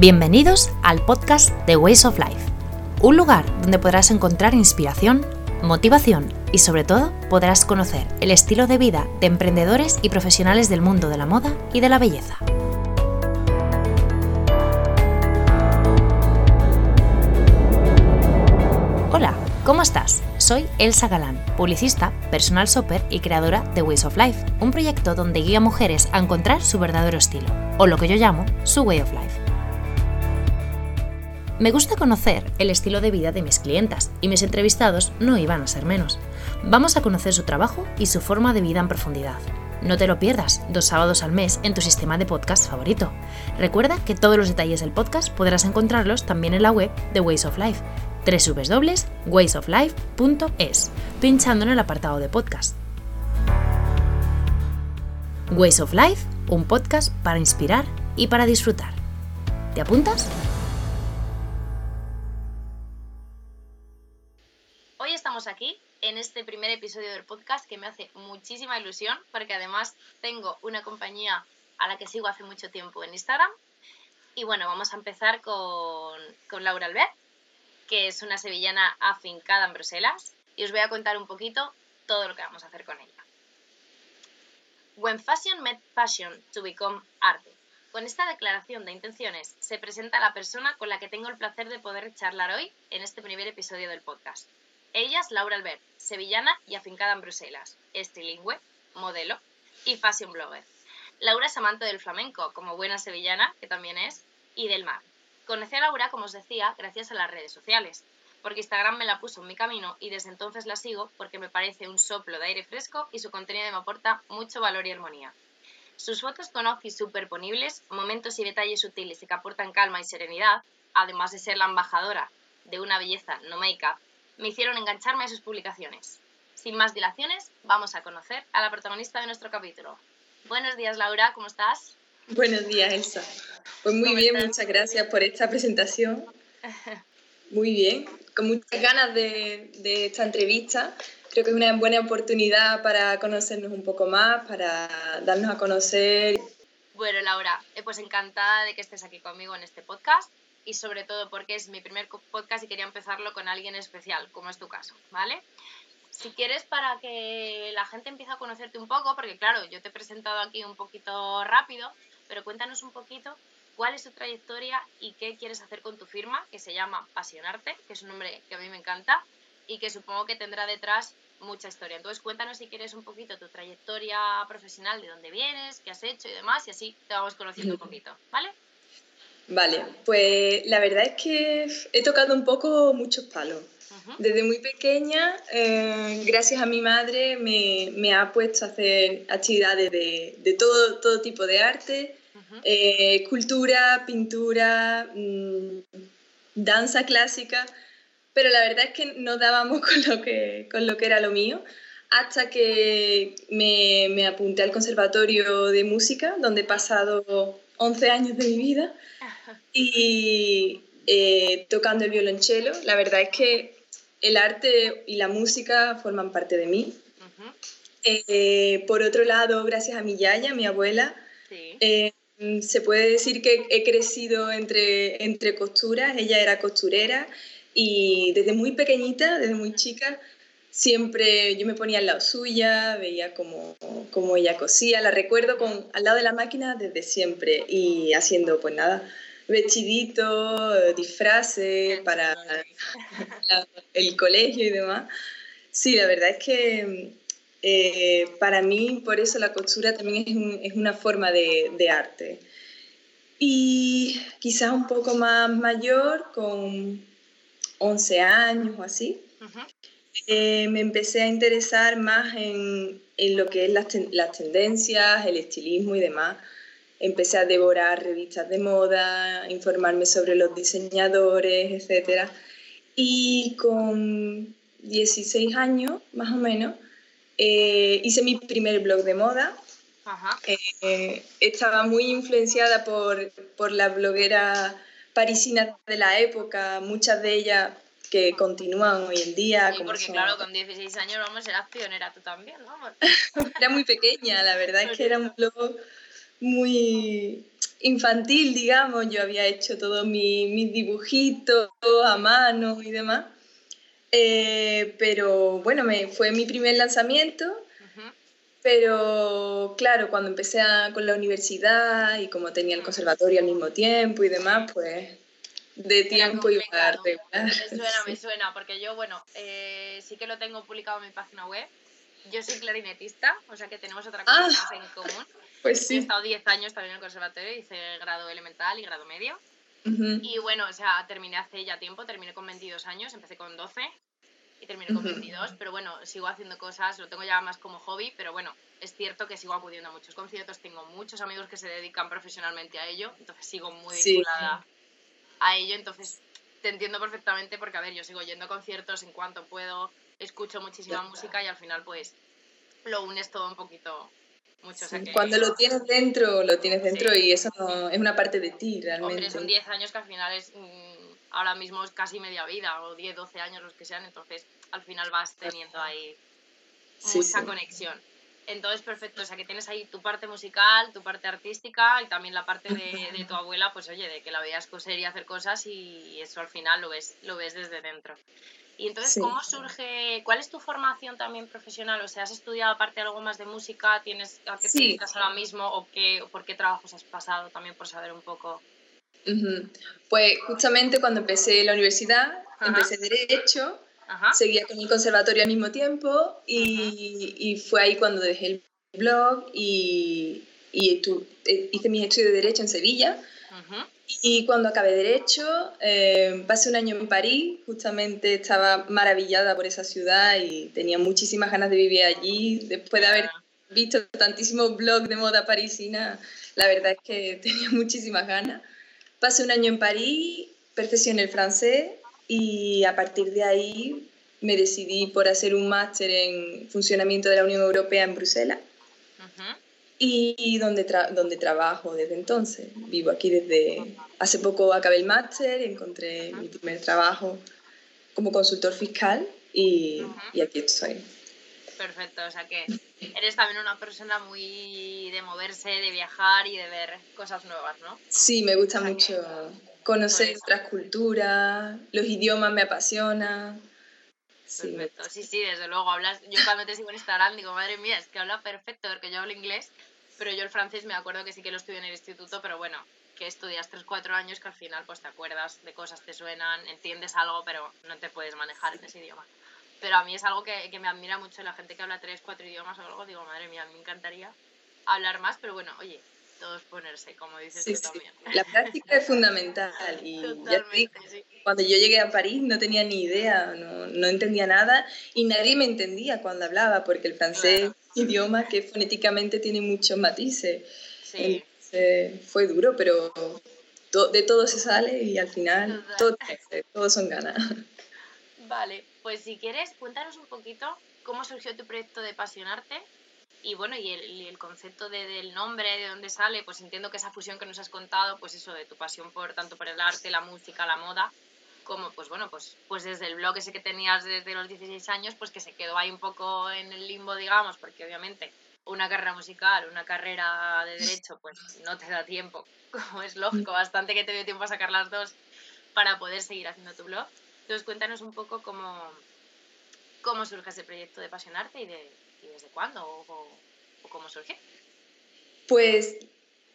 Bienvenidos al podcast The Ways of Life, un lugar donde podrás encontrar inspiración, motivación y sobre todo podrás conocer el estilo de vida de emprendedores y profesionales del mundo de la moda y de la belleza. Hola, ¿cómo estás? Soy Elsa Galán, publicista, personal shopper y creadora de Ways of Life, un proyecto donde guía a mujeres a encontrar su verdadero estilo, o lo que yo llamo su Way of Life. Me gusta conocer el estilo de vida de mis clientas y mis entrevistados no iban a ser menos. Vamos a conocer su trabajo y su forma de vida en profundidad. No te lo pierdas, dos sábados al mes en tu sistema de podcast favorito. Recuerda que todos los detalles del podcast podrás encontrarlos también en la web de Ways of Life, www.waysoflife.es, pinchando en el apartado de podcast. Ways of Life, un podcast para inspirar y para disfrutar. ¿Te apuntas? Aquí en este primer episodio del podcast que me hace muchísima ilusión porque además tengo una compañía a la que sigo hace mucho tiempo en Instagram. Y bueno, vamos a empezar con, con Laura Albert, que es una sevillana afincada en Bruselas y os voy a contar un poquito todo lo que vamos a hacer con ella. When fashion met passion to become art. Con esta declaración de intenciones se presenta la persona con la que tengo el placer de poder charlar hoy en este primer episodio del podcast. Ella Laura Albert, sevillana y afincada en Bruselas, es trilingüe, modelo y fashion blogger. Laura es amante del flamenco, como buena sevillana, que también es, y del mar. Conocí a Laura, como os decía, gracias a las redes sociales, porque Instagram me la puso en mi camino y desde entonces la sigo porque me parece un soplo de aire fresco y su contenido me aporta mucho valor y armonía. Sus fotos con outfits superponibles, momentos y detalles sutiles que aportan calma y serenidad, además de ser la embajadora de una belleza no make-up, me hicieron engancharme a sus publicaciones. Sin más dilaciones, vamos a conocer a la protagonista de nuestro capítulo. Buenos días, Laura, ¿cómo estás? Buenos días, Elsa. Pues muy bien, muchas gracias por esta presentación. Muy bien, con muchas ganas de, de, esta entrevista. Creo que es una buena oportunidad para conocernos un poco más, para darnos a conocer. Bueno, Laura, eh, pues encantada de que estés aquí conmigo en este podcast y sobre todo porque es mi primer podcast y quería empezarlo con alguien especial, como es tu caso, ¿vale? Si quieres, para que la gente empiece a conocerte un poco, porque claro, yo te he presentado aquí un poquito rápido, pero cuéntanos un poquito cuál es tu trayectoria y qué quieres hacer con tu firma, que se llama Pasionarte, que es un nombre que a mí me encanta y que supongo que tendrá detrás mucha historia. Entonces cuéntanos si quieres un poquito tu trayectoria profesional, de dónde vienes, qué has hecho y demás, y así te vamos conociendo un poquito, ¿vale? Vale, pues la verdad es que he tocado un poco muchos palos. Desde muy pequeña, eh, gracias a mi madre, me, ha puesto a hacer actividades de, todo, todo tipo de arte, eh, escultura, pintura, mm, danza clásica, pero la verdad es que no dábamos con lo que, con lo que era lo mío hasta que me, me apunté al Conservatorio de Música, donde he pasado 11 años de mi vida y eh, tocando el violonchelo. La verdad es que el arte y la música forman parte de mí. Eh, por otro lado, gracias a mi yaya, mi abuela, eh, se puede decir que he crecido entre, entre costuras. Ella era costurera y desde muy pequeñita, desde muy chica, siempre yo me ponía al lado suya, veía cómo, cómo ella cosía, la recuerdo con, al lado de la máquina desde siempre y haciendo pues nada, vestiditos, disfraces para el colegio y demás. Sí, la verdad es que eh, para mí por eso la costura también es, es una forma de, de, arte. Y quizás un poco más mayor, con 11 años o así, eh, me empecé a interesar más en, en lo que es las, las, tendencias, el estilismo y demás. Empecé a devorar revistas de moda, informarme sobre los diseñadores, etc. Y con 16 años, más o menos, eh, hice mi primer blog de moda. Eh, estaba muy influenciada por, por las blogueras parisinas de la época, muchas de ellas que continúan hoy en día. Sí, porque claro, con 16 años, vamos, eras pionera tú también, ¿no? era muy pequeña, la verdad es que era un blog muy... infantil, digamos, yo había hecho todos mis dibujitos a mano y demás. Eh, pero bueno, me, fue mi primer lanzamiento. Pero claro, cuando empecé con la universidad y como tenía el conservatorio al mismo tiempo y demás, pues de tiempo iba a regular. Me suena, me suena, porque yo, bueno, eh, sí que lo tengo publicado en mi página web. Yo soy clarinetista, o sea que tenemos otra cosa ah, en común. Pues sí. He estado 10 años también en el conservatorio, hice grado elemental y grado medio. Y bueno, o sea, terminé hace ya tiempo, terminé con 22 años, empecé con 12 y terminé con 22, pero bueno, sigo haciendo cosas, lo tengo ya más como hobby, pero bueno, es cierto que sigo acudiendo a muchos conciertos, tengo muchos amigos que se dedican profesionalmente a ello, entonces sigo muy vinculada a ello, entonces te entiendo perfectamente porque, a ver, yo sigo yendo a conciertos en cuanto puedo, escucho muchísima música y al final pues lo unes todo un poquito mucho. Cuando lo tienes dentro, lo tienes dentro y eso es una parte de ti realmente. Hombre, son 10 años que al final es, mm, ahora mismo es casi media vida, o 10, 12 años los que sean, entonces al final vas teniendo ahí mucha conexión. Entonces, perfecto, o sea, que tienes ahí tu parte musical, tu parte artística y también la parte de, de tu abuela, pues oye, de que la veías coser y hacer cosas y eso al final lo ves, lo ves desde dentro. Y entonces, ¿cómo surge, cuál es tu formación también profesional? O sea, ¿has estudiado aparte algo más de música? ¿Tienes a qué te dedicas ahora mismo? ¿O qué, por qué trabajos has pasado? También por saber un poco. Pues justamente cuando empecé la universidad, empecé Derecho seguía con el conservatorio al mismo tiempo y, y fue ahí cuando dejé el blog y, y eh, hice mis estudios de Derecho en Sevilla. Y cuando acabé Derecho, eh, pasé un año en París, justamente estaba maravillada por esa ciudad y tenía muchísimas ganas de vivir allí. Después de haber visto tantísimos blogs de moda parisina, la verdad es que tenía muchísimas ganas. Pasé un año en París, perfeccioné el francés y a partir de ahí me decidí por hacer un máster en funcionamiento de la Unión Europea en Bruselas y donde, donde trabajo desde entonces. Vivo aquí desde hace poco acabé el máster, encontré mi primer trabajo como consultor fiscal y, y aquí estoy. Perfecto, o sea que eres también una persona muy de moverse, de viajar y de ver cosas nuevas, ¿no? Sí, me gusta mucho conocer otras culturas, los idiomas me apasionan. Sí, perfecto. Sí, sí, desde luego. Hablas, yo cuando te sigo en Instagram digo, madre mía, es que habla perfecto, porque yo hablo inglés, pero yo el francés me acuerdo que sí que lo estudié en el instituto, pero bueno, que estudias 3-4 años que al final pues te acuerdas de cosas, te suenan, entiendes algo, pero no te puedes manejar en ese idioma. Pero a mí es algo que, que me admira mucho la gente que habla 3-4 idiomas o algo, digo, madre mía, me encantaría hablar más, pero bueno, oye, todos ponerse, como dices tú también. La práctica es fundamental. Y cuando yo llegué a París no tenía ni idea, no, no, entendía nada y nadie me entendía cuando hablaba, porque el francés es un idioma que fonéticamente tiene muchos matices. Sí. fue duro, pero de todo se sale y al final todo, todos son ganas. Vale, pues si quieres, cuéntanos un poquito cómo surgió tu proyecto de Pasionarte y bueno, y el, concepto del nombre, de dónde sale, pues entiendo que esa fusión que nos has contado, pues eso, de tu pasión por tanto por el arte, la música, la moda, como pues bueno, pues, pues desde el blog ese que tenías desde los 16 años, pues que se quedó ahí un poco en el limbo, digamos, porque obviamente una carrera musical, una carrera de derecho, pues no te da tiempo, como es lógico, bastante que te dio tiempo a sacar las dos para poder seguir haciendo tu blog. Entonces cuéntanos un poco cómo, cómo surge ese proyecto de Pasionarte y de ¿Y desde cuándo o, cómo surgió? Pues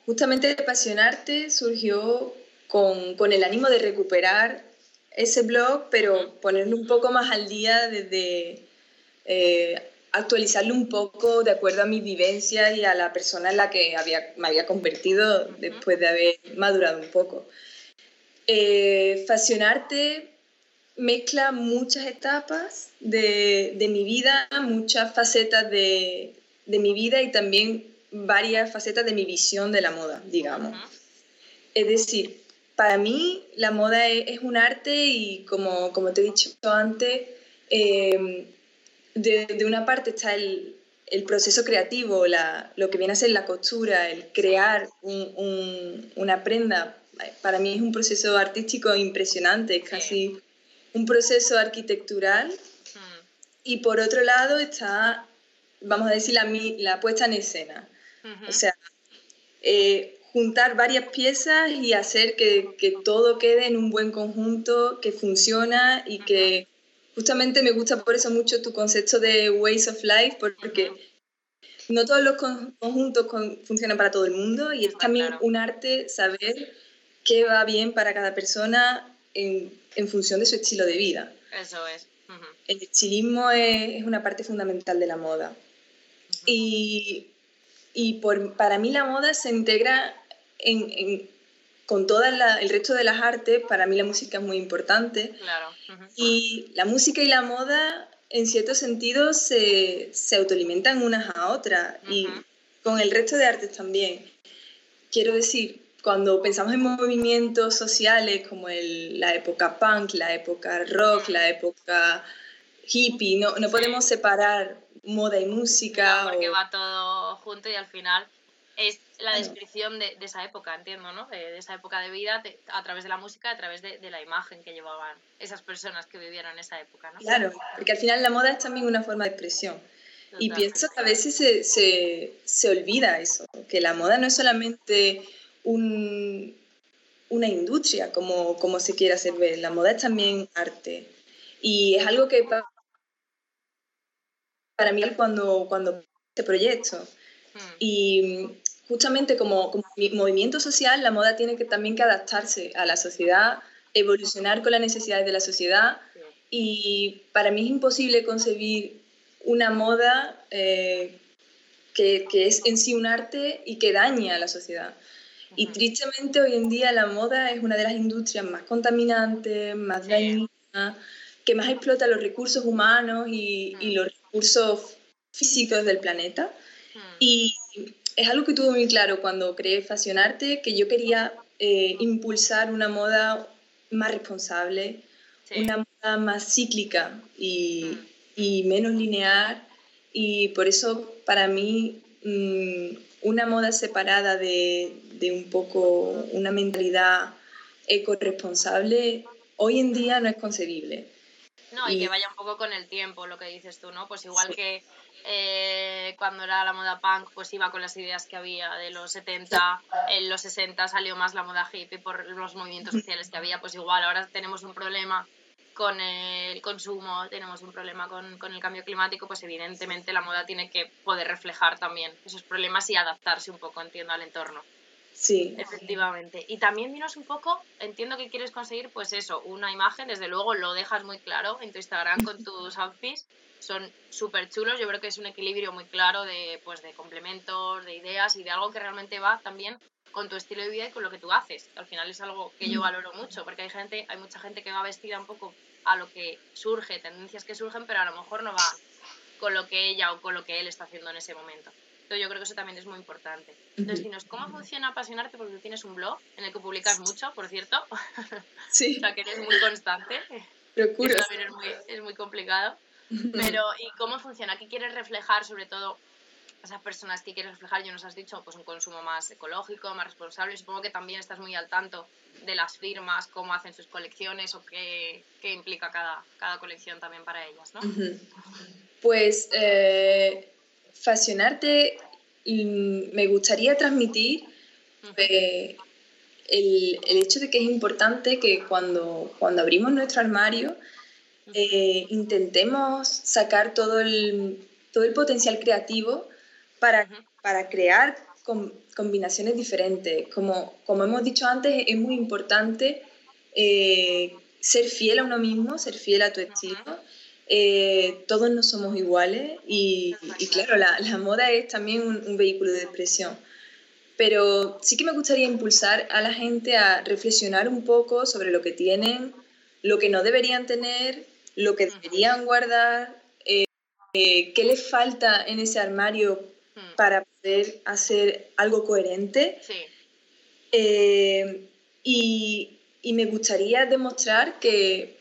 justamente Apasionarte surgió con, con, el ánimo de recuperar ese blog, pero ponerlo un poco más al día desde eh, actualizarlo un poco de acuerdo a mi vivencia y a la persona en la que había, me había convertido después de haber madurado un poco. Eh, mezcla muchas etapas de, mi vida, muchas facetas de, mi vida y también varias facetas de mi visión de la moda, digamos. Es decir, para mí la moda es, un arte y como, como, te he dicho antes, em, de, una parte está el, proceso creativo, lo que viene a ser la costura, el crear una prenda. Para mí es un proceso artístico impresionante, es casi un proceso arquitectural. Hmm. y por otro lado está, vamos a decir, la, la puesta en escena. O sea, eh, juntar varias piezas y hacer que, que, todo quede en un buen conjunto, que funciona y que justamente me gusta por eso mucho tu concepto de Ways of Life, porque no todos los conjuntos funcionan para todo el mundo y es también un arte saber qué va bien para cada persona en, en función de su estilo de vida. Eso es. El estilismo es, es, una parte fundamental de la moda. Y, y por, para mí la moda se integra en, con todo el resto de las artes, para mí la música es muy importante. Claro. Y la música y la moda, en cierto sentido, se, se autoalimentan unas a otras. Y con el resto de artes también. Quiero decir, cuando pensamos en movimientos sociales como el, la época punk, la época rock, la época hippie, no, no podemos separar moda y música. porque va todo junto y al final es la descripción de, de esa época, entiendo, ¿no? De, esa época de vida a través de la música, a través de, de, la imagen que llevaban esas personas que vivieron esa época, ¿no? Claro, porque al final la moda es también una forma de expresión. Y pienso que a veces se, se, se, olvida eso, que la moda no es solamente un, una industria, como, como se quiere hacer ver, la moda es también arte. Y es algo que para mí cuando, cuando este proyecto. Hmm. Y justamente como, como, movimiento social, la moda tiene que también que adaptarse a la sociedad, evolucionar con las necesidades de la sociedad. Y para mí es imposible concebir una moda eh, que, que, es en sí un arte y que daña a la sociedad. Y tristemente hoy en día la moda es una de las industrias más contaminantes, más dañinas, que más explota los recursos humanos y, y los recursos físicos del planeta. Y es algo que tuve muy claro cuando creé Fashion Arte, que yo quería eh, impulsar una moda más responsable, una moda más cíclica y, y, menos lineal. Y por eso para mí mm, una moda separada de, de, un poco una mentalidad eco-responsable hoy en día no es concebible. No, y, que vaya un poco con el tiempo, lo que dices tú, ¿no? Pues igual que eh, cuando era la moda punk, pues iba con las ideas que había de los 70, en los 60 salió más la moda hippie por los movimientos sociales que había, pues igual ahora tenemos un problema con el consumo, tenemos un problema con, con, el cambio climático, pues evidentemente la moda tiene que poder reflejar también esos problemas y adaptarse un poco, entiendo, al entorno. Sí. Efectivamente. Y también dinos un poco, entiendo que quieres conseguir, pues eso, una imagen, desde luego lo dejas muy claro en tu Instagram con tus outfits, son súper chulos, yo creo que es un equilibrio muy claro de, pues, de complementos, de ideas y de algo que realmente va también con tu estilo de vida y con lo que tú haces. Al final es algo que yo valoro mucho, porque hay gente, hay mucha gente que va vestida un poco a lo que surge, tendencias que surgen, pero a lo mejor no va con lo que ella o con lo que él está haciendo en ese momento. Entonces yo creo que eso también es muy importante. Entonces, dinos, ¿cómo funciona apasionarte? Porque tú tienes un blog en el que publicas mucho, por cierto. Sí. o sea, que eres muy constante. Procuro. Eso también es muy, es muy complicado. Pero, ¿y cómo funciona? ¿Qué quieres reflejar, sobre todo, esas personas que quieres reflejar? Yo nos has dicho, pues un consumo más ecológico, más responsable. Supongo que también estás muy al tanto de las firmas, cómo hacen sus colecciones o qué, qué implica cada, cada colección también para ellas, ¿no? Pues eh, Fashionarte mm, me gustaría transmitir eh, el, el, hecho de que es importante que cuando, cuando abrimos nuestro armario eh, intentemos sacar todo el, todo el potencial creativo para, para crear combinaciones diferentes. Como, como hemos dicho antes, es muy importante eh, ser fiel a uno mismo, ser fiel a tu estilo. Eh, todos no somos iguales y, y claro, la, la, moda es también un, un, vehículo de expresión. Pero sí que me gustaría impulsar a la gente a reflexionar un poco sobre lo que tienen, lo que no deberían tener, lo que deberían guardar, eh, eh, qué les falta en ese armario para poder hacer algo coherente. Sí. Y, y, me gustaría demostrar que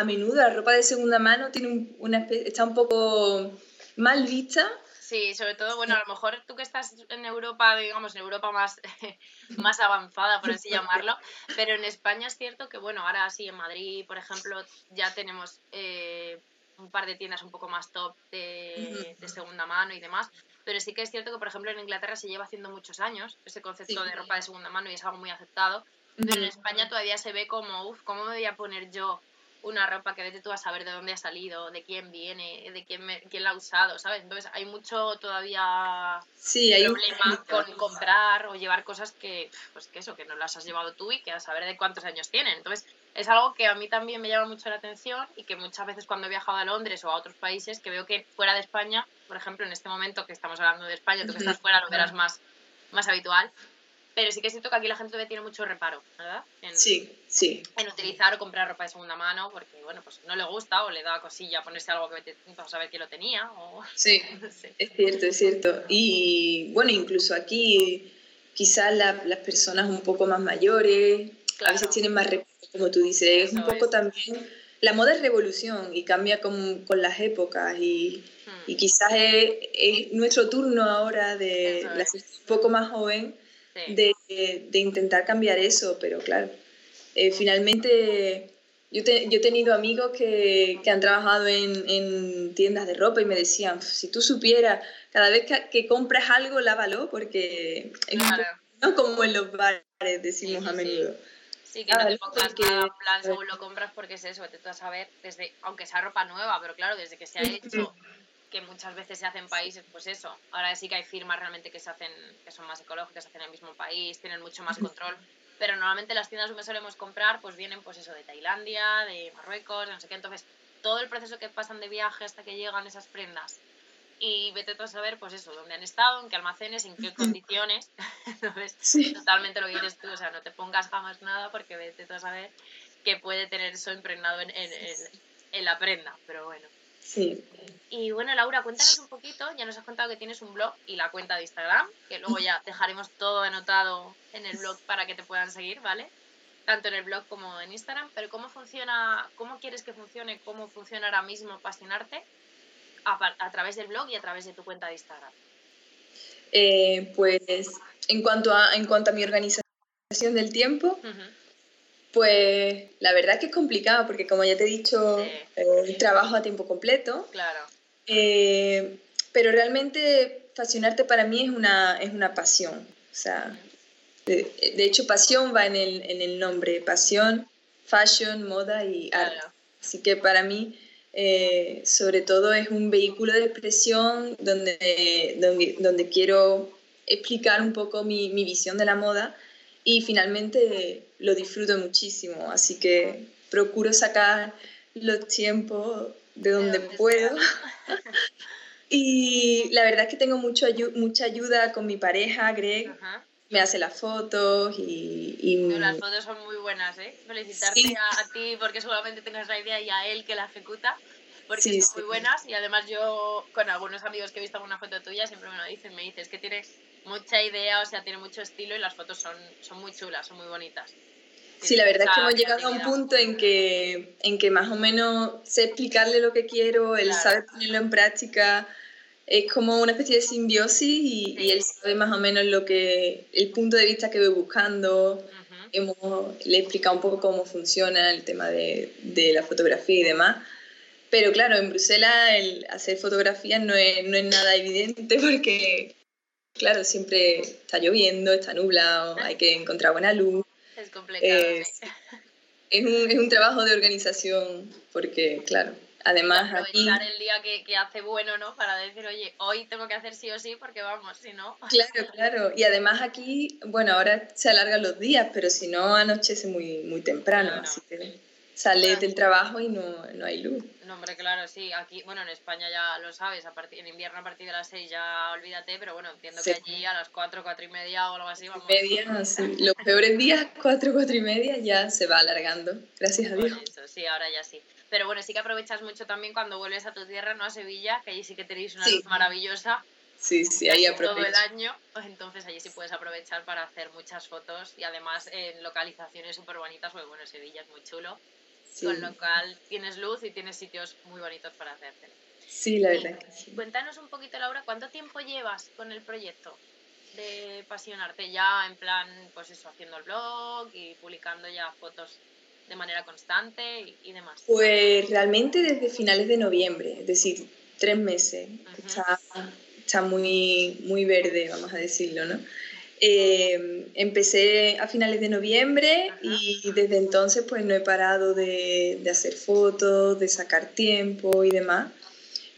a menudo la ropa de segunda mano tiene una, está un poco mal vista Sí, sobre todo, bueno, a lo mejor tú que estás en Europa, digamos, en Europa más, más avanzada, por así llamarlo, pero en España es cierto que, bueno, ahora sí, en Madrid, por ejemplo, ya tenemos eh, un par de tiendas un poco más top de, segunda mano y demás. Pero sí que es cierto que, por ejemplo, en Inglaterra se lleva haciendo muchos años ese concepto de ropa de segunda mano y es algo muy aceptado. Pero en España todavía se ve como, uff, ¿cómo me voy a poner yo una ropa que vete tú a saber de dónde ha salido, de quién viene, de quién, quién la ha usado, ¿sabes? Entonces hay mucho todavía sí, hay problema con comprar o llevar cosas que, pues que eso, que no las has llevado tú y que a saber de cuántos años tienen. Entonces es algo que a mí también me llama mucho la atención y que muchas veces cuando he viajado a Londres o a otros países, que veo que fuera de España, por ejemplo, en este momento que estamos hablando de España, tú que estás fuera lo verás más, más habitual, pero sí que siento que aquí la gente todavía tiene mucho reparo, ¿verdad? En, sí, sí. En utilizar o comprar ropa de segunda mano porque, bueno, pues no le gusta o le da cosilla ponerse algo que a saber quién lo tenía. O... Sí, es cierto, es cierto. Y bueno, incluso aquí quizás las personas un poco más mayores a veces tienen más reparo, como tú dices. Es un poco también... La moda es revolución y cambia con, con las épocas y, hmm. y quizás es, es, nuestro turno ahora de la un poco más joven de, de, intentar cambiar eso, pero claro, eh, finalmente yo, yo, he tenido amigos que, que han trabajado en, en, tiendas de ropa y me decían, si tú supieras, cada vez que, que compras algo, lávalo, porque es ¿no? como en los bares decimos a menudo. Sí, que no te pongas nada en plan según lo compras porque es eso, te vas a saber, desde, aunque sea ropa nueva, pero claro, desde que se ha hecho que muchas veces se hacen países, pues eso. Ahora sí que hay firmas realmente que se hacen, que son más ecológicas, se hacen en el mismo país, tienen mucho más control. Pero normalmente las tiendas donde solemos comprar, pues vienen, pues eso, de Tailandia, de Marruecos, de no sé qué. Entonces, todo el proceso que pasan de viaje hasta que llegan esas prendas. Y vete tú a saber, pues eso, dónde han estado, en qué almacenes, en qué condiciones. Entonces, totalmente lo que dices tú, o sea, no te pongas jamás nada porque vete tú a saber que puede tener eso impregnado en, en, en la prenda. Pero bueno. Sí. Y bueno, Laura, cuéntanos un poquito, ya nos has contado que tienes un blog y la cuenta de Instagram, que luego ya dejaremos todo anotado en el blog para que te puedan seguir, ¿vale? Tanto en el blog como en Instagram, pero ¿cómo funciona, cómo quieres que funcione, cómo funciona ahora mismo apasionarte a, través del blog y a través de tu cuenta de Instagram? Eh, pues en cuanto, a, en cuanto a mi organización del tiempo, pues la verdad es que es complicado porque como ya te he dicho, eh, trabajo a tiempo completo. Claro. Eh, pero realmente fascinarte para mí es una, es una pasión. O sea, de, hecho pasión va en el, en el, nombre, pasión, fashion, moda y arte. Así que para mí, eh, sobre todo, es un vehículo de expresión donde, donde, donde quiero explicar un poco mi, mi visión de la moda y finalmente lo disfruto muchísimo, así que procuro sacar los tiempos de donde, puedo. y la verdad es que tengo mucho mucha ayuda con mi pareja, Greg. Me hace las fotos y... Las fotos son muy buenas, ¿eh? Felicitarte a, ti porque seguramente tengas la idea y a él que la ejecuta porque son muy buenas y además yo con algunos amigos que he visto alguna foto tuya siempre me lo dicen, me dices que tienes mucha idea, o sea, tiene mucho estilo y las fotos son, son muy chulas, son muy bonitas. Sí, la verdad es que hemos llegado a un punto en que, en que más o menos sé explicarle lo que quiero, él sabe ponerlo en práctica, es como una especie de simbiosis y, y, él sabe más o menos lo que, el punto de vista que voy buscando. Hemos, le he explicado un poco cómo funciona el tema de, de, la fotografía y demás. Pero claro, en Bruselas el hacer fotografías no es, no es nada evidente porque claro, siempre está lloviendo, está nublado, hay que encontrar buena luz. Es complicado. Es, un, es un, trabajo de organización porque, claro, además aprovechar el día que, que, hace bueno, ¿no? Para decir, oye, hoy tengo que hacer sí o sí porque vamos, si no... Claro, claro. Y además aquí, bueno, ahora se alargan los días, pero si no anochece muy, muy temprano, así que sale del trabajo y no, no, hay luz. No, hombre, claro, sí. Aquí, bueno, en España ya lo sabes, a partir, en invierno a partir de las 6 ya olvídate, pero bueno, entiendo que allí a las 4, 4 y media o algo así vamos. Media, sí. Los peores días, 4, 4 y media, ya se va alargando, gracias a Dios. Eso, sí, ahora ya sí. Pero bueno, sí que aprovechas mucho también cuando vuelves a tu tierra, ¿no? A Sevilla, que allí sí que tenéis una luz maravillosa. Sí, sí, ahí aprovecho. Todo el año, pues entonces allí sí puedes aprovechar para hacer muchas fotos y además en localizaciones súper bonitas, porque bueno, Sevilla es muy chulo con lo cual tienes luz y tienes sitios muy bonitos para hacerte. Sí, la verdad. Cuéntanos un poquito, Laura, ¿cuánto tiempo llevas con el proyecto de Pasionarte? Ya en plan, pues eso, haciendo el blog y publicando ya fotos de manera constante y, demás? Pues realmente desde finales de noviembre, es decir, tres meses. está, está, muy, muy verde, vamos a decirlo, ¿no? Eh, empecé a finales de noviembre y desde entonces pues no he parado de, de, hacer fotos, de sacar tiempo y demás.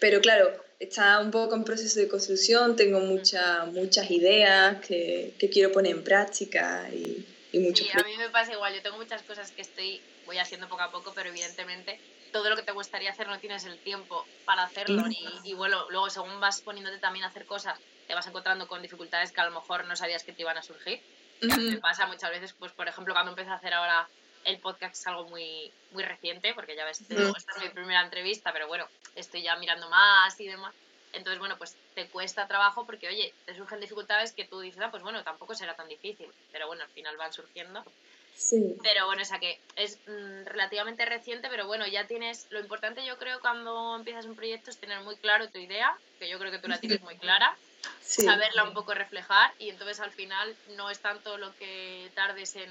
Pero claro, está un poco en proceso de construcción, tengo muchas muchas ideas que, que, quiero poner en práctica y, y mucho. Sí, a mí me pasa igual, yo tengo muchas cosas que estoy, voy haciendo poco a poco, pero evidentemente todo lo que te gustaría hacer no tienes el tiempo para hacerlo y, y bueno, luego según vas poniéndote también a hacer cosas te vas encontrando con dificultades que a lo mejor no sabías que te iban a surgir. Me pasa muchas veces, pues por ejemplo, cuando empecé a hacer ahora el podcast es algo muy, muy reciente, porque ya ves, esta es mi primera entrevista, pero bueno, estoy ya mirando más y demás. Entonces, bueno, pues te cuesta trabajo porque, oye, te surgen dificultades que tú dices, ah, pues bueno, tampoco será tan difícil, pero bueno, al final van surgiendo. Sí. Pero bueno, o sea que es mm, relativamente reciente, pero bueno, ya tienes, lo importante yo creo cuando empiezas un proyecto es tener muy claro tu idea, que yo creo que tú la tienes muy clara, saberla un poco reflejar y entonces al final no es tanto lo que tardes en,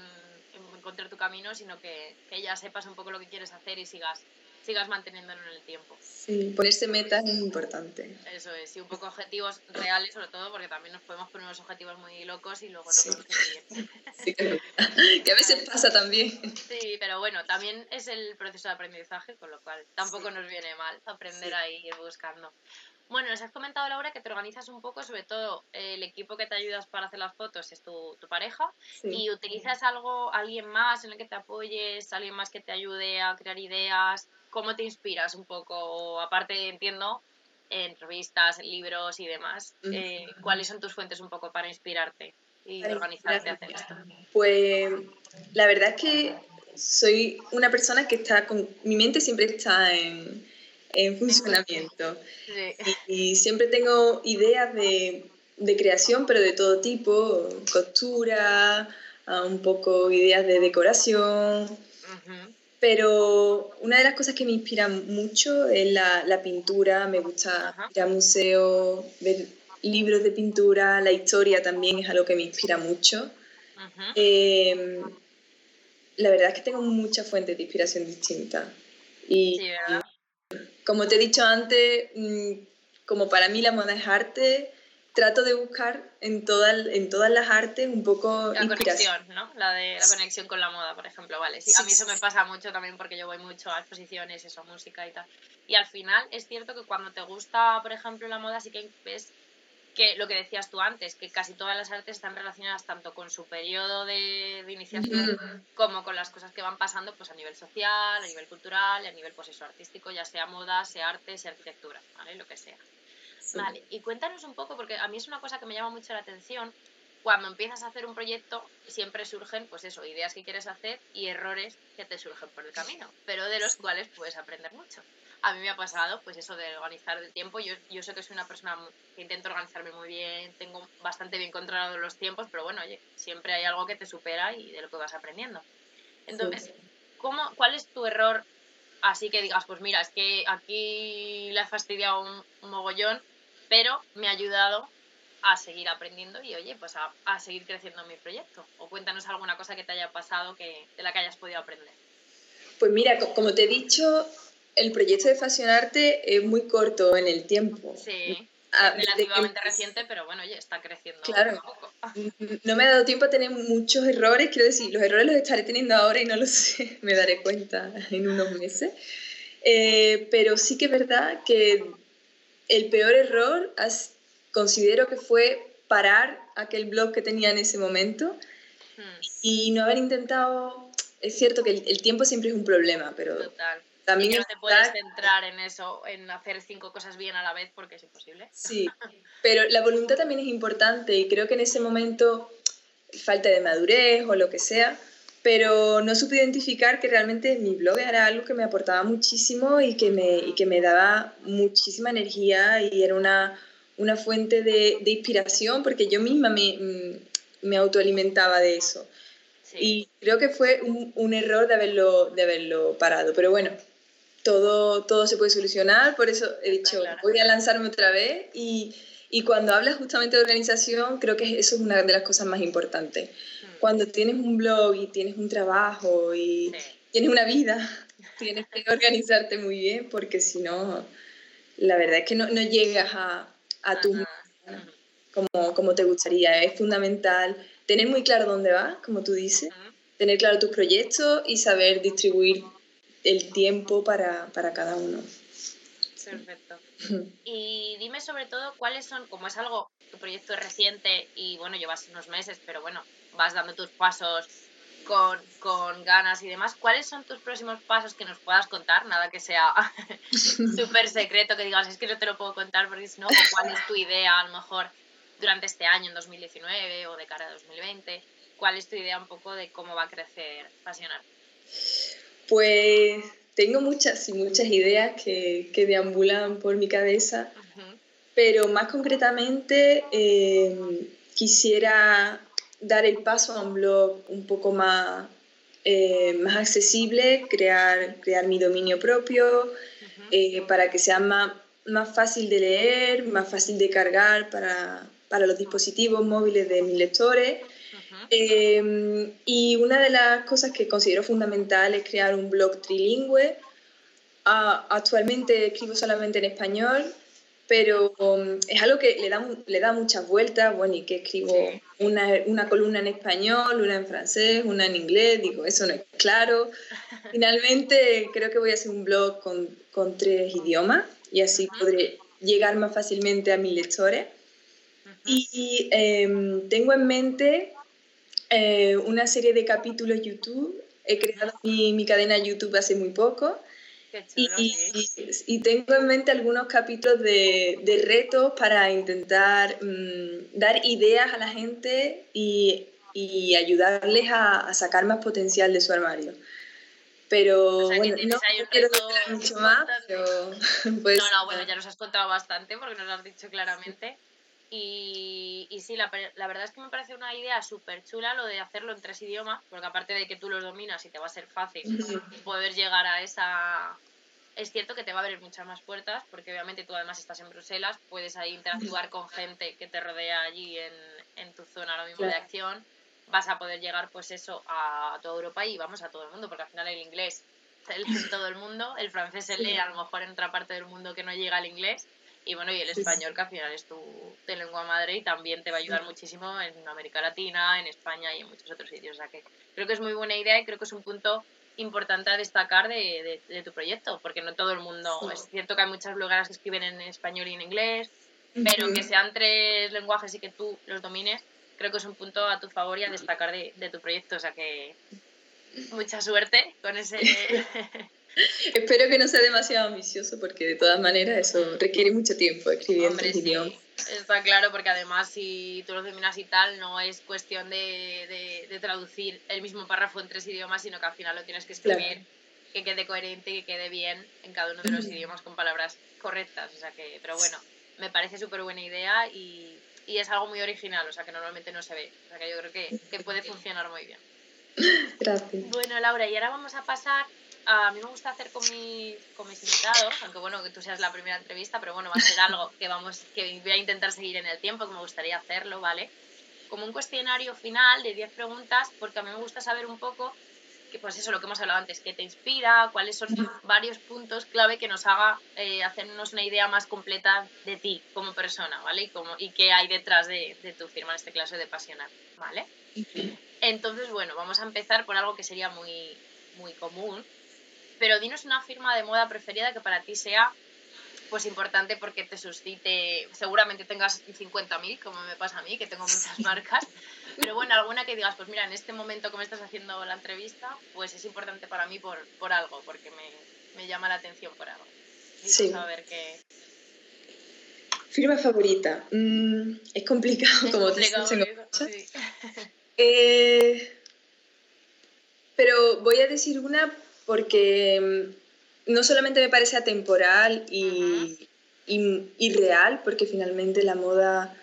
encontrar tu camino, sino que, que, ya sepas un poco lo que quieres hacer y sigas, sigas manteniéndolo en el tiempo. Sí, ponerse metas es importante. Eso es, y un poco objetivos reales sobre todo, porque también nos podemos poner unos objetivos muy locos y luego no podemos conseguir. Sí, que, a veces pasa también. Sí, pero bueno, también es el proceso de aprendizaje, con lo cual tampoco nos viene mal aprender a ir buscando. Bueno, nos has comentado, Laura, que te organizas un poco, sobre todo el equipo que te ayudas para hacer las fotos es tu, tu pareja, y utilizas algo, alguien más en el que te apoyes, alguien más que te ayude a crear ideas. ¿Cómo te inspiras un poco? Aparte, entiendo, en revistas, en libros y demás. Eh, ¿Cuáles son tus fuentes un poco para inspirarte y organizarte a hacer esto? Pues la verdad es que soy una persona que está con. Mi mente siempre está en en funcionamiento. Y, siempre tengo ideas de, de, creación, pero de todo tipo, costura, ah, un poco ideas de decoración. Pero una de las cosas que me inspira mucho es la, la pintura, me gusta ir a museos, ver libros de pintura, la historia también es algo que me inspira mucho. Em, la verdad es que tengo muchas fuentes de inspiración distintas. Y, sí, como te he dicho antes, mm, como para mí la moda es arte, trato de buscar en, en todas las artes un poco la conexión, ¿no? La de la conexión con la moda, por ejemplo, vale. Sí, a mí eso me pasa mucho también porque yo voy mucho a exposiciones, eso, música y tal. Y al final es cierto que cuando te gusta, por ejemplo, la moda, sí que ves que lo que decías tú antes, que casi todas las artes están relacionadas tanto con su periodo de, iniciación como con las cosas que van pasando pues a nivel social, a nivel cultural a nivel pues eso, artístico, ya sea moda, sea arte, sea arquitectura, ¿vale? Lo que sea. Vale, y cuéntanos un poco, porque a mí es una cosa que me llama mucho la atención, cuando empiezas a hacer un proyecto siempre surgen, pues eso, ideas que quieres hacer y errores que te surgen por el camino, pero de los cuales puedes aprender mucho a mí me ha pasado, pues eso de organizar el tiempo. Yo, yo sé que soy una persona que intento organizarme muy bien, tengo bastante bien controlado los tiempos, pero bueno, oye, siempre hay algo que te supera y de lo que vas aprendiendo. Entonces, ¿cómo, ¿cuál es tu error? Así que digas, pues mira, es que aquí le ha fastidiado un, mogollón, pero me ha ayudado a seguir aprendiendo y oye, pues a, a, seguir creciendo mi proyecto. O cuéntanos alguna cosa que te haya pasado que, de la que hayas podido aprender. Pues mira, como te he dicho, el proyecto de Fashion Arte es muy corto en el tiempo. Sí. Ah, relativamente reciente, pero bueno, ya está creciendo. Claro. Poco. No me ha dado tiempo a tener muchos errores, quiero decir, los errores los estaré teniendo ahora y no los sé, me daré cuenta en unos meses. Eh, pero sí que es verdad que el peor error considero que fue parar aquel blog que tenía en ese momento hmm. y no haber intentado. Es cierto que el, el, tiempo siempre es un problema, pero Total también no te puedes centrar en eso, en hacer cinco cosas bien a la vez porque es imposible. Sí, pero la voluntad también es importante y creo que en ese momento falta de madurez o lo que sea, pero no supe identificar que realmente mi blog era algo que me aportaba muchísimo y que me, y que me daba muchísima energía y era una, una fuente de, de, inspiración porque yo misma me, mm, me autoalimentaba de eso. Y creo que fue un, un, error de haberlo, de haberlo parado. Pero bueno, todo, todo se puede solucionar, por eso he dicho, voy a lanzarme otra vez y, y, cuando hablas justamente de organización, creo que eso es una de las cosas más importantes. Hmm. Cuando tienes un blog y tienes un trabajo y, tienes una vida, tienes que organizarte muy bien porque si no, la verdad es que no, llegas a, a tu como, como te gustaría. Es fundamental tener muy claro dónde vas, como tú dices, tener claro tus proyectos y saber distribuir el tiempo para, para cada uno. Perfecto. Y dime sobre todo cuáles son, como es algo, tu proyecto es reciente y bueno, llevas unos meses, pero bueno, vas dando tus pasos con, con ganas y demás, ¿cuáles son tus próximos pasos que nos puedas contar? Nada que sea súper secreto, que digas, es que no te lo puedo contar porque si no, cuál es tu idea a lo mejor durante este año, en 2019 o de cara a 2020. ¿Cuál es tu idea un poco de cómo va a crecer Pasionar? Pues tengo muchas y muchas ideas que, que deambulan por mi cabeza, pero más concretamente eh, quisiera dar el paso a un blog un poco más, eh, más accesible, crear, crear mi dominio propio eh, para que sea más, más fácil de leer, más fácil de cargar para, para los dispositivos móviles de mis lectores. Em, y una de las cosas que considero fundamental es crear un blog trilingüe. Ah, actualmente escribo solamente en español, pero um, es algo que le da, le da muchas vueltas, bueno, y que escribo una, una, columna en español, una en francés, una en inglés, digo, eso no es claro. Finalmente creo que voy a hacer un blog con, con tres idiomas y así podré llegar más fácilmente a mis lectores. Y em, tengo en mente eh, una serie de capítulos YouTube. He creado mi, mi cadena YouTube hace muy poco. Y, y, tengo en mente algunos capítulos de, de retos para intentar mm, dar ideas a la gente y, y ayudarles a, a, sacar más potencial de su armario. Pero bueno, no quiero mucho más, pero pues, No, no, bueno, ya nos has contado bastante porque nos lo has dicho claramente. Y, y sí, la, la, verdad es que me parece una idea súper chula lo de hacerlo en tres idiomas, porque aparte de que tú los dominas y te va a ser fácil poder llegar a esa... Es cierto que te va a abrir muchas más puertas, porque obviamente tú además estás en Bruselas, puedes ahí interactuar con gente que te rodea allí en, en tu zona lo mismo de acción, vas a poder llegar pues eso a toda Europa y vamos a todo el mundo, porque al final el inglés se lee en todo el mundo, el francés se lee a lo mejor en otra parte del mundo que no llega al inglés, y bueno, y el español, que al final es tu, lengua madre y también te va a ayudar muchísimo en América Latina, en España y en muchos otros sitios. O sea que creo que es muy buena idea y creo que es un punto importante a destacar de, de, tu proyecto, porque no todo el mundo, es cierto que hay muchas blogueras que escriben en español y en inglés, pero que sean tres lenguajes y que tú los domines, creo que es un punto a tu favor y a destacar de, de tu proyecto. O sea que mucha suerte con ese... Espero que no sea demasiado ambicioso porque de todas maneras eso requiere mucho tiempo escribir en tres idiomas. Está claro, porque además si tú lo dominas y tal, no es cuestión de, de, traducir el mismo párrafo en tres idiomas, sino que al final lo tienes que escribir que quede coherente y que quede bien en cada uno de los idiomas con palabras correctas. O sea que, pero bueno, me parece súper buena idea y, y, es algo muy original, o sea que normalmente no se ve. O sea que yo creo que, que puede funcionar muy bien. Gracias. Bueno, Laura, y ahora vamos a pasar a mí me gusta hacer con, con mis invitados, aunque bueno, que tú seas la primera entrevista, pero bueno, va a ser algo que, vamos, que voy a intentar seguir en el tiempo, que me gustaría hacerlo, ¿vale? Como un cuestionario final de 10 preguntas, porque a mí me gusta saber un poco, que pues eso, lo que hemos hablado antes, qué te inspira, cuáles son varios puntos clave que nos haga eh, hacernos una idea más completa de ti como persona, ¿vale? Y, como, y qué hay detrás de, de tu firma, en este caso de Pasionar, ¿vale? Entonces, bueno, vamos a empezar por algo que sería muy, muy común, pero dinos una firma de moda preferida que para ti sea pues importante porque te suscite, seguramente tengas 50.000, como me pasa a mí, que tengo muchas marcas, pero bueno, alguna que digas, pues mira, en este momento que me estás haciendo la entrevista, pues es importante para mí por, por algo, porque me, me, llama la atención por algo. sí. a ver qué... Firma favorita. Mm, es complicado, como te sí. eh, pero voy a decir una porque mm, no solamente me parece atemporal y, y, real, porque finalmente la moda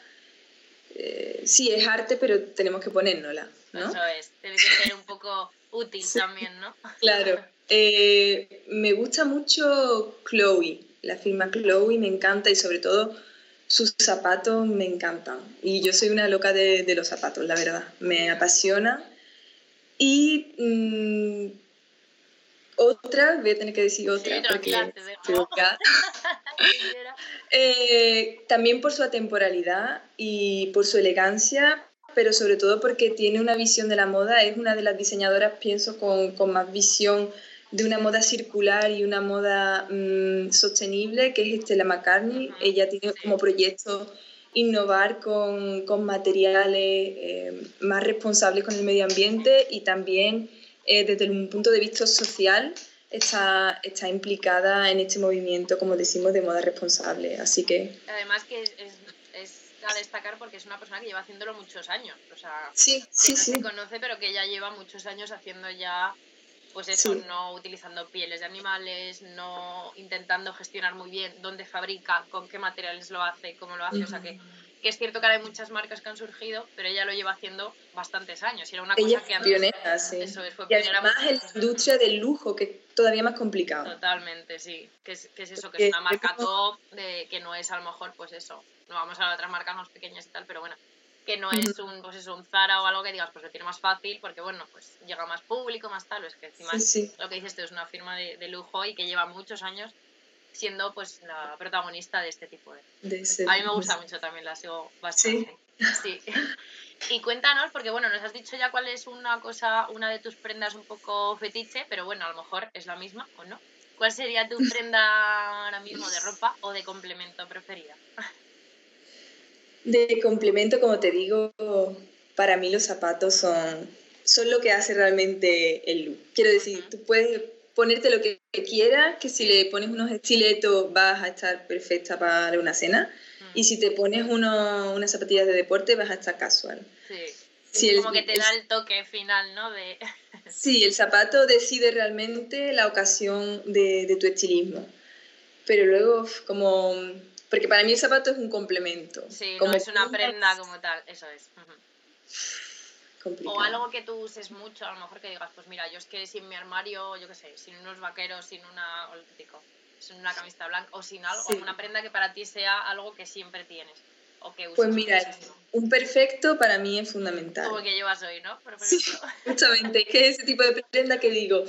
eh, sí es arte, pero tenemos que ponérnosla. ¿no? Eso es, tiene que ser un poco útil también, ¿no? Claro. Eh, me gusta mucho Chloe, la firma Chloe me encanta y sobre todo sus zapatos me encantan. Y yo soy una loca de, de los zapatos, la verdad. Me apasiona. Y mm, otra, voy a tener que decir otra porque eh, también por su atemporalidad y por su elegancia, pero sobre todo porque tiene una visión de la moda, es una de las diseñadoras, pienso, con, con más visión de una moda circular y una moda mm, sostenible, que es Estela McCartney. Ella tiene como proyecto innovar con, con materiales eh, más responsables con el medio ambiente y también eh, desde un punto de vista social está, está implicada en este movimiento, como decimos, de moda responsable. Así que... Además que es, es a destacar porque es una persona que lleva haciéndolo muchos años. O sea, sí, sí, no sí. se conoce, pero que ya lleva muchos años haciendo ya pues eso, no utilizando pieles de animales, no intentando gestionar muy bien dónde fabrica, con qué materiales lo hace, cómo lo hace. O sea que, que, es cierto que ahora hay muchas marcas que han surgido, pero ella lo lleva haciendo bastantes años. Y era una cosa que antes, pionera, sí. Eso es, fue y además en la industria del lujo, que es todavía más complicado. Totalmente, sí. Que es, que es eso, que es una marca top, de, que no es a lo mejor, pues eso. No vamos a otras marcas más pequeñas y tal, pero bueno, que no es un, pues eso, un Zara o algo que digas, pues lo tiene más fácil, porque bueno, pues llega más público, más tal, es que encima lo que dices tú es una firma de, lujo y que lleva muchos años siendo pues la protagonista de este tipo de... a mí me gusta mucho también, la sigo bastante. Sí. Y cuéntanos, porque bueno, nos has dicho ya cuál es una cosa, una de tus prendas un poco fetiche, pero bueno, a lo mejor es la misma o no. ¿Cuál sería tu prenda ahora mismo de ropa o de complemento preferida? De complemento, como te digo, para mí los zapatos son, son lo que hace realmente el look. Quiero decir, tú puedes ponerte lo que quieras, que si le pones unos estiletos vas a estar perfecta para una cena, y si te pones uno, unas zapatillas de deporte vas a estar casual. Sí. como que te da el toque final, ¿no? De... sí, el zapato decide realmente la ocasión de, de tu estilismo. Pero luego, como porque para mí el zapato es un complemento. Sí, como no es una prenda como tal, eso es. O algo que tú uses mucho, a lo mejor que digas, pues mira, yo es que sin mi armario, yo qué sé, sin unos vaqueros, sin una, sin una camiseta blanca o sin algo, una prenda que para ti sea algo que siempre tienes. O que uses pues mira, un perfecto para mí es fundamental. Como que llevas hoy, ¿no? sí, justamente, que es ese tipo de prenda que digo,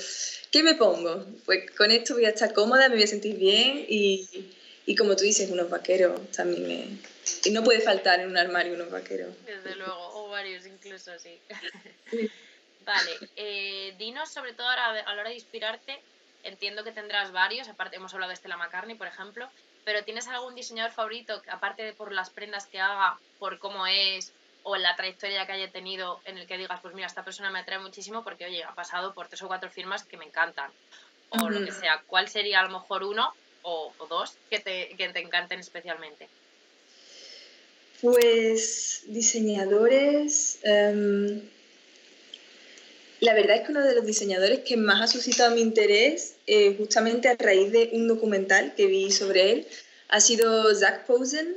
¿qué me pongo? Pues con esto voy a estar cómoda, me voy a sentir bien y, y como tú dices, unos vaqueros también. Y no puede faltar en un armario unos vaqueros. Desde luego, o varios incluso, sí. vale, eh, dinos sobre todo a la hora de inspirarte, entiendo que tendrás varios, aparte hemos hablado de Stella McCartney, por ejemplo, pero ¿tienes algún diseñador favorito, aparte de por las prendas que haga, por cómo es, o la trayectoria que haya tenido, en el que digas, pues mira, esta persona me atrae muchísimo porque, oye, ha pasado por tres o cuatro firmas que me encantan, o lo que sea, ¿cuál sería a lo mejor uno o, dos que te, que te encanten especialmente? Pues diseñadores. Em, la verdad es que uno de los diseñadores que más ha suscitado mi interés, eh, justamente a raíz de un documental que vi sobre él, ha sido Zach Posen.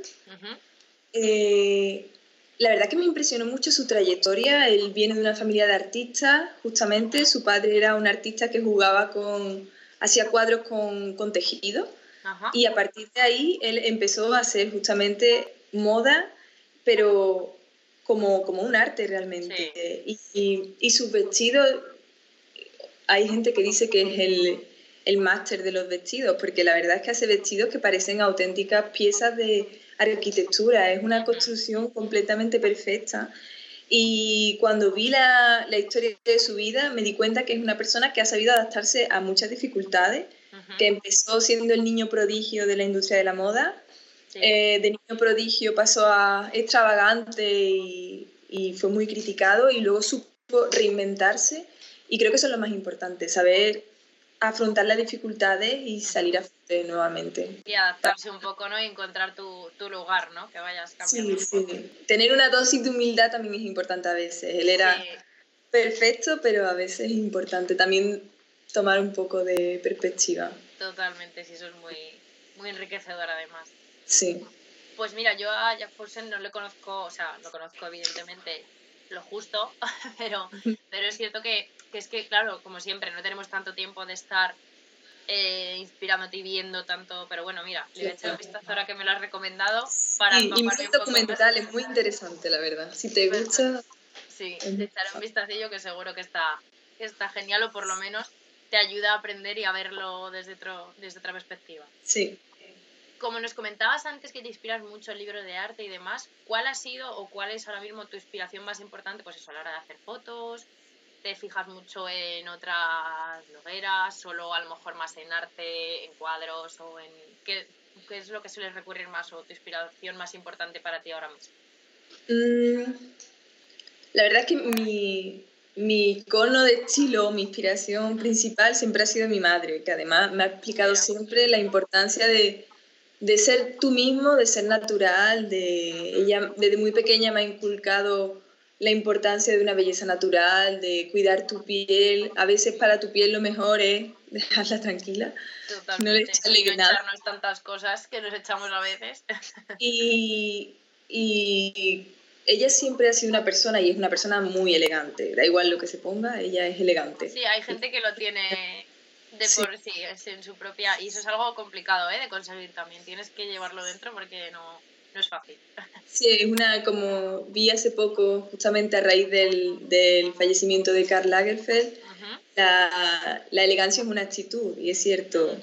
Eh, la verdad que me impresionó mucho su trayectoria. Él viene de una familia de artistas, justamente. Su padre era un artista que jugaba con, hacía cuadros con, con tejido. Y a partir de ahí él empezó a hacer justamente moda, pero como, como un arte realmente. Y, y, y, sus vestidos, hay gente que dice que es el, el máster de los vestidos, porque la verdad es que hace vestidos que parecen auténticas piezas de arquitectura, es una construcción completamente perfecta. Y cuando vi la, la, historia de su vida, me di cuenta que es una persona que ha sabido adaptarse a muchas dificultades, que empezó siendo el niño prodigio de la industria de la moda. Eh, de niño prodigio pasó a extravagante y, y, fue muy criticado y luego supo reinventarse. Y creo que eso es lo más importante, saber afrontar las dificultades y salir a flote nuevamente. Y adaptarse un poco, ¿no? Y encontrar tu, tu lugar, ¿no? Que vayas cambiando. Sí, sí. Tener una dosis de humildad también es importante a veces. Él era perfecto, pero a veces es importante también tomar un poco de perspectiva. Totalmente, sí, eso es muy, muy enriquecedor además. Sí. Pues mira, yo a Jack Forsen no le conozco, o sea, lo conozco evidentemente lo justo, pero, pero es cierto que, que, es que, claro, como siempre, no tenemos tanto tiempo de estar eh, inspirándote y viendo tanto, pero bueno, mira, le voy a echar un vistazo ahora que me lo has recomendado para sí, y documental, es muy interesante, la verdad. Si te gusta... Sí, te echaré un vistacillo que seguro que está, que está genial o por lo menos te ayuda a aprender y a verlo desde, otro, desde otra perspectiva. Sí. Como nos comentabas antes que te inspiras mucho en libros de arte y demás, ¿cuál ha sido o cuál es ahora mismo tu inspiración más importante? Pues eso, a la hora de hacer fotos, te fijas mucho en otras novelas, solo a lo mejor más en arte, en cuadros o en... ¿Qué, qué es lo que sueles recurrir más o tu inspiración más importante para ti ahora mismo? Mm, la verdad es que mi, mi icono de estilo, mi inspiración principal siempre ha sido mi madre, que además me ha explicado siempre la importancia de, de ser tú mismo, de ser natural, de ella desde muy pequeña me ha inculcado la importancia de una belleza natural, de cuidar tu piel. A veces para tu piel lo mejor es dejarla tranquila. Totalmente. No le echarle no echarnos tantas cosas que nos echamos a veces. Y, y ella siempre ha sido una persona y es una persona muy elegante. Da igual lo que se ponga, ella es elegante. Sí, hay gente que lo tiene de por sí, es en su propia. Y eso es algo complicado ¿eh? de conseguir también. Tienes que llevarlo dentro porque no, no es fácil. Sí, es una, como vi hace poco, justamente a raíz del, del fallecimiento de Karl Lagerfeld, la, la, elegancia es una actitud, y es cierto,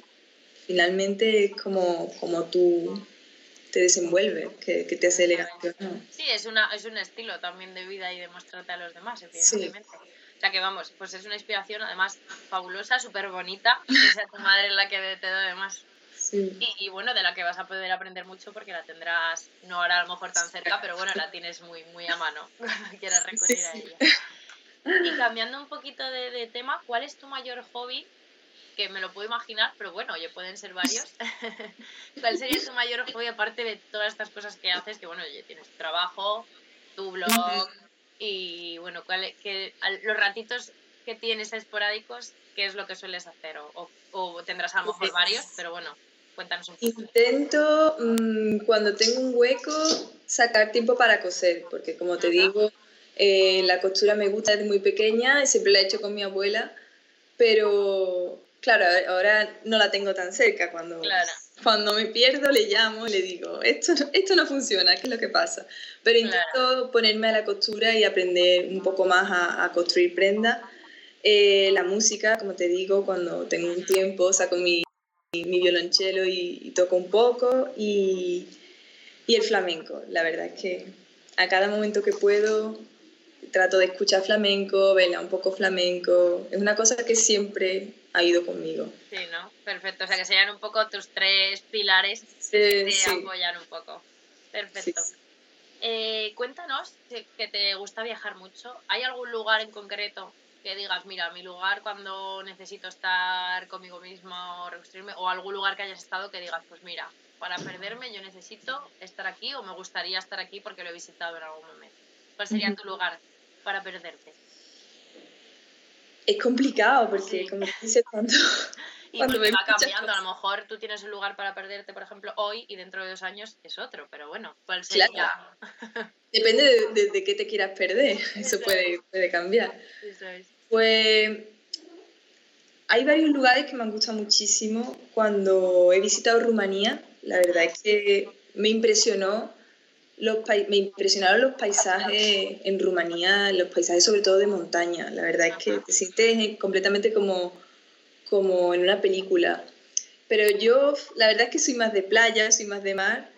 finalmente es como, como tú te desenvuelves, que, que te hace elegante. Sí, es, una, es un estilo también de vida y de mostrarte a los demás, evidentemente. O sea que vamos, pues es una inspiración además fabulosa, súper bonita, que sea tu madre la que te da además y, bueno, de la que vas a poder aprender mucho porque la tendrás, no ahora a lo mejor tan cerca, pero bueno, la tienes muy, muy a mano cuando quieras recurrir a ella. Y cambiando un poquito de, de, tema, ¿cuál es tu mayor hobby? Que me lo puedo imaginar, pero bueno, oye, pueden ser varios. ¿Cuál sería tu mayor hobby aparte de todas estas cosas que haces? Que bueno, oye, tienes tu trabajo, tu blog y bueno, ¿cuál, que, los ratitos que tienes esporádicos, ¿qué es lo que sueles hacer? O, o tendrás a lo mejor varios, pero bueno, Cuéntanos un poco. Intento, mm, cuando tengo un hueco, sacar tiempo para coser, porque como te digo, eh, la costura me gusta desde muy pequeña y siempre la he hecho con mi abuela, pero claro, ahora no la tengo tan cerca. Cuando, cuando me pierdo, le llamo y le digo, esto, esto no funciona, ¿qué es lo que pasa? Pero intento ponerme a la costura y aprender un poco más a, a construir prendas. Eh, la música, como te digo, cuando tengo un tiempo, saco mi, mi violonchelo y, toco un poco y, y, el flamenco. La verdad es que a cada momento que puedo trato de escuchar flamenco, verla un poco flamenco. Es una cosa que siempre ha ido conmigo. Sí, ¿no? Perfecto. O sea, que serían un poco tus tres pilares que te apoyan un poco. Perfecto. Eh, cuéntanos que te gusta viajar mucho. ¿Hay algún lugar en concreto que digas, mira, mi lugar cuando necesito estar conmigo misma o reconstruirme, o algún lugar que hayas estado que digas, pues mira, para perderme yo necesito estar aquí o me gustaría estar aquí porque lo he visitado en algún momento. ¿Cuál sería tu lugar para perderte? Es complicado porque, como dices, cuando, y va cambiando. A lo mejor tú tienes un lugar para perderte, por ejemplo, hoy y dentro de dos años es otro, pero bueno, ¿cuál sería? Depende de, qué te quieras perder, eso, puede, puede cambiar. Pues hay varios lugares que me han gustado muchísimo. Cuando he visitado Rumanía, la verdad es que me impresionó los me impresionaron los paisajes en Rumanía, los paisajes sobre todo de montaña. La verdad es que te sientes completamente como, como en una película. Pero yo, la verdad es que soy más de playa, soy más de mar.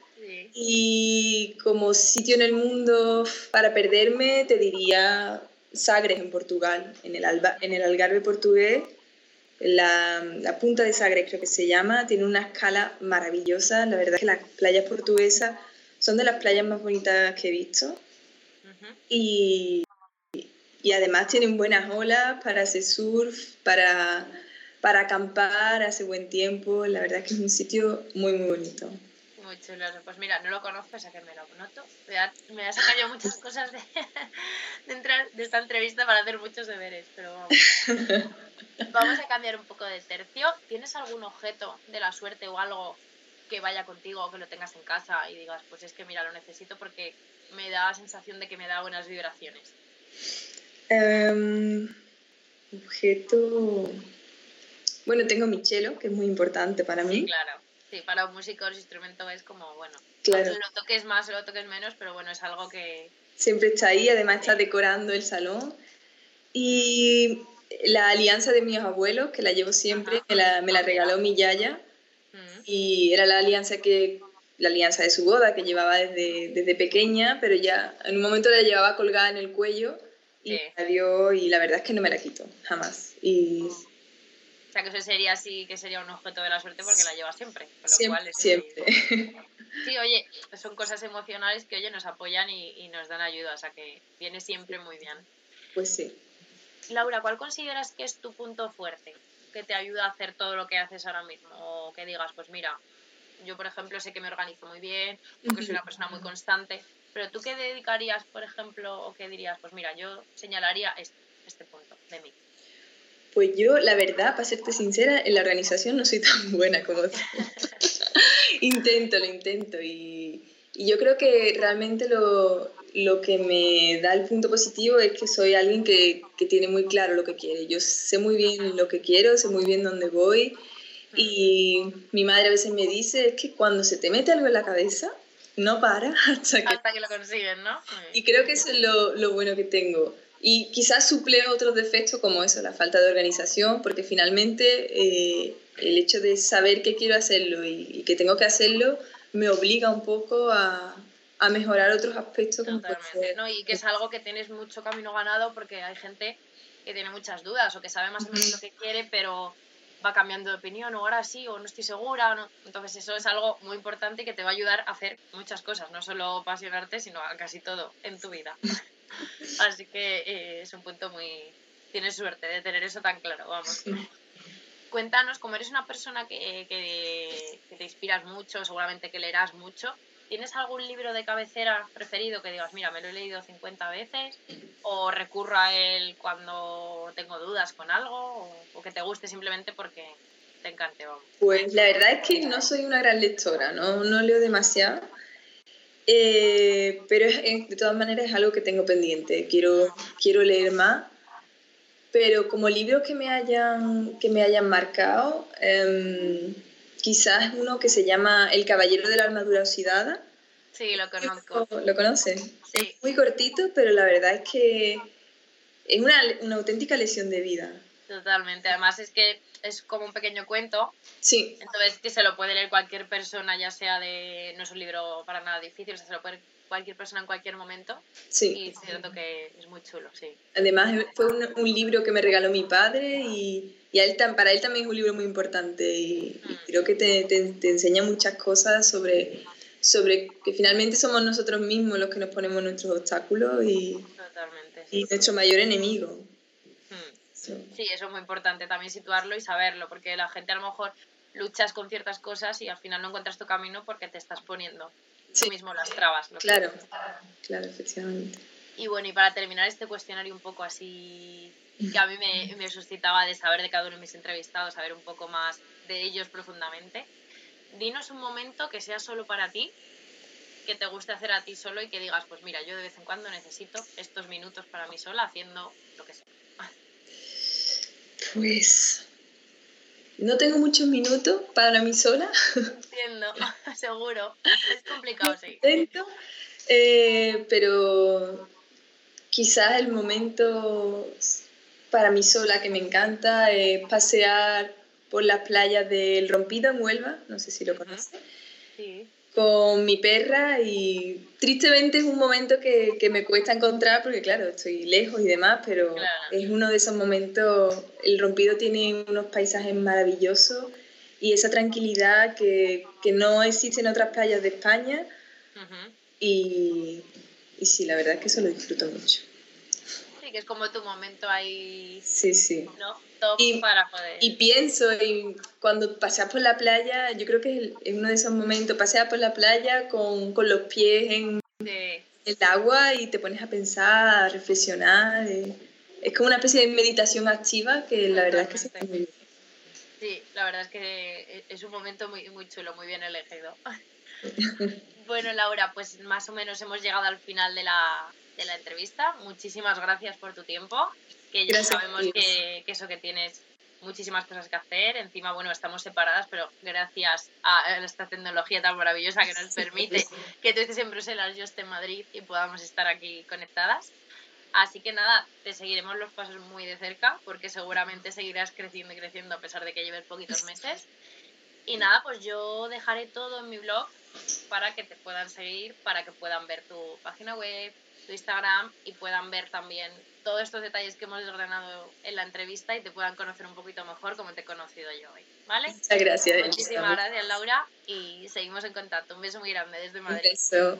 Y como sitio en el mundo para perderme, te diría Sagres en Portugal, en el, Alba, en el Algarve portugués. La, la, punta de Sagres creo que se llama, tiene una escala maravillosa. La verdad es que las playas portuguesas son de las playas más bonitas que he visto. y, y, además tienen buenas olas para hacer surf, para, para acampar, hace buen tiempo. La verdad es que es un sitio muy, muy bonito. Muy chulo. Pues mira, no lo conozco, o sea que me lo noto. Me ha, sacado yo muchas cosas de, de, entrar, de esta entrevista para hacer muchos deberes, pero vamos. Vamos a cambiar un poco de tercio. ¿Tienes algún objeto de la suerte o algo que vaya contigo o que lo tengas en casa y digas, pues es que mira, lo necesito porque me da la sensación de que me da buenas vibraciones? Um, objeto. Bueno, tengo mi cello, que es muy importante para mí. claro. Sí, para un músico el instrumento es como, bueno, claro. lo toques más o lo toques menos, pero bueno, es algo que... Siempre está ahí, además está decorando el salón. Y la alianza de mis abuelos, que la llevo siempre, me la, me la, regaló mi yaya. Y era la alianza que la alianza de su boda que llevaba desde, desde pequeña, pero ya en un momento la llevaba colgada en el cuello y la dio y la verdad es que no me la quito, jamás. Y... O sea, que eso sería así, que sería un objeto de la suerte porque la lleva siempre. siempre, siempre. Sí, oye, son cosas emocionales que, oye, nos apoyan y, y nos dan ayuda, o sea que viene siempre muy bien. Pues sí. Laura, ¿cuál consideras que es tu punto fuerte? Que te ayuda a hacer todo lo que haces ahora mismo. O que digas, pues mira, yo por ejemplo sé que me organizo muy bien, porque soy una persona muy constante. Pero tú qué dedicarías, por ejemplo, o qué dirías, pues mira, yo señalaría este, este punto de mí. Pues yo, la verdad, para serte sincera, en la organización no soy tan buena como tú. intento, lo intento. Y, y, yo creo que realmente lo, lo que me da el punto positivo es que soy alguien que, que, tiene muy claro lo que quiere. Yo sé muy bien lo que quiero, sé muy bien dónde voy. Y mi madre a veces me dice es que cuando se te mete algo en la cabeza, no para hasta que, hasta que lo consiguen, ¿no? Y creo que eso es lo, lo bueno que tengo. Y quizás suple otros defectos como eso, la falta de organización, porque finalmente eh, el hecho de saber que quiero hacerlo y, y, que tengo que hacerlo me obliga un poco a, a mejorar otros aspectos. Totalmente, ¿no? Y que es algo que tienes mucho camino ganado porque hay gente que tiene muchas dudas o que sabe más o menos lo que quiere, pero va cambiando de opinión o ahora sí o no estoy segura. no. Entonces eso es algo muy importante que te va a ayudar a hacer muchas cosas, no solo apasionarte, sino a casi todo en tu vida. Así que eh, es un punto muy... Tienes suerte de tener eso tan claro, vamos. Cuéntanos, como eres una persona que, te inspiras mucho, seguramente que leerás mucho, ¿Tienes algún libro de cabecera preferido que digas, mira, me lo he leído 50 veces? ¿O recurro a él cuando tengo dudas con algo? ¿O, que te guste simplemente porque te encante? Pues la verdad es que no soy una gran lectora, no, no leo demasiado. Eh, pero de todas maneras es algo que tengo pendiente. Quiero, quiero leer más. Pero como libros que me hayan, que me hayan marcado, eh, quizás uno que se llama El Caballero de la Armadura Oxidada. Sí, lo conozco. ¿Lo conocen? Sí. muy cortito, pero la verdad es que es una, una auténtica lesión de vida. Totalmente. Además es que es como un pequeño cuento. Sí. Entonces que se lo puede leer cualquier persona, ya sea de... No es un libro para nada difícil, se lo puede cualquier persona en cualquier momento. Sí. Y siento que es muy chulo, sí. Además fue un, un libro que me regaló mi padre y y él, para él también es un libro muy importante y, mm. creo que te, te, enseña muchas cosas sobre, sobre que finalmente somos nosotros mismos los que nos ponemos nuestros obstáculos y, y nuestro mayor enemigo. Mm. Sí, eso es muy importante también situarlo y saberlo, porque la gente a lo mejor luchas con ciertas cosas y al final no encuentras tu camino porque te estás poniendo tú mismo las trabas. claro, claro, efectivamente. Y bueno, y para terminar este cuestionario un poco así que a mí me, me, suscitaba de saber de cada uno de mis entrevistados, saber un poco más de ellos profundamente. Dinos un momento que sea solo para ti, que te guste hacer a ti solo y que digas, pues mira, yo de vez en cuando necesito estos minutos para mí sola haciendo lo que sea. Pues no tengo muchos minutos para mí sola. Entiendo, seguro. Es complicado, sí. Intento, eh, pero quizás el momento para mí sola que me encanta es pasear por las playas del Rompido en Huelva, no sé si lo conoces, con mi perra y tristemente es un momento que, que, me cuesta encontrar porque claro, estoy lejos y demás, pero es uno de esos momentos, el Rompido tiene unos paisajes maravillosos y esa tranquilidad que, que no existe en otras playas de España y, y sí, la verdad es que eso lo disfruto mucho que es como tu momento ahí. Sí, sí. ¿no? Top y, para poder. Y pienso, y cuando paseas por la playa, yo creo que es uno de esos momentos, paseas por la playa con, con los pies en el agua y te pones a pensar, a reflexionar. Eh, es como una especie de meditación activa que la verdad es que se está muy bien. Sí, la verdad es que es un momento muy, muy chulo, muy bien elegido. bueno, Laura, pues más o menos hemos llegado al final de la, de la entrevista. Muchísimas gracias por tu tiempo, que ya sabemos que, que, eso que tienes muchísimas cosas que hacer. Encima, bueno, estamos separadas, pero gracias a esta tecnología tan maravillosa que nos permite que tú estés en Bruselas, yo esté en Madrid y podamos estar aquí conectadas. Así que nada, te seguiremos los pasos muy de cerca porque seguramente seguirás creciendo y creciendo a pesar de que lleves poquitos meses. Y nada, pues yo dejaré todo en mi blog para que te puedan seguir, para que puedan ver tu página web, tu Instagram y puedan ver también todos estos detalles que hemos ordenado en la entrevista y te puedan conocer un poquito mejor como te he conocido yo hoy. ¿Vale? Muchas gracias. Muchísimas gracias, Laura, y seguimos en contacto. Un beso muy grande desde Madrid. Un beso.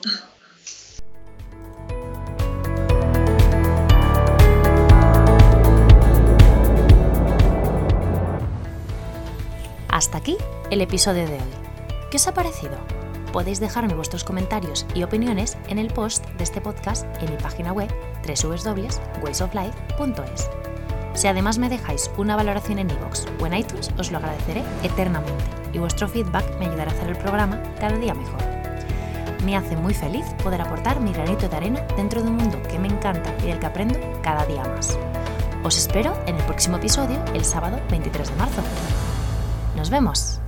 Hasta aquí el episodio de hoy. ¿Qué os ha parecido? Podéis dejarme vuestros comentarios y opiniones en el post de este podcast en mi página web www.waysoflife.es. Si además me dejáis una valoración en iVoox o en iTunes, os lo agradeceré eternamente y vuestro feedback me ayudará a hacer el programa cada día mejor. Me hace muy feliz poder aportar mi granito de arena dentro de un mundo que me encanta y del que aprendo cada día más. Os espero en el próximo episodio el sábado 23 de marzo. Nos vemos.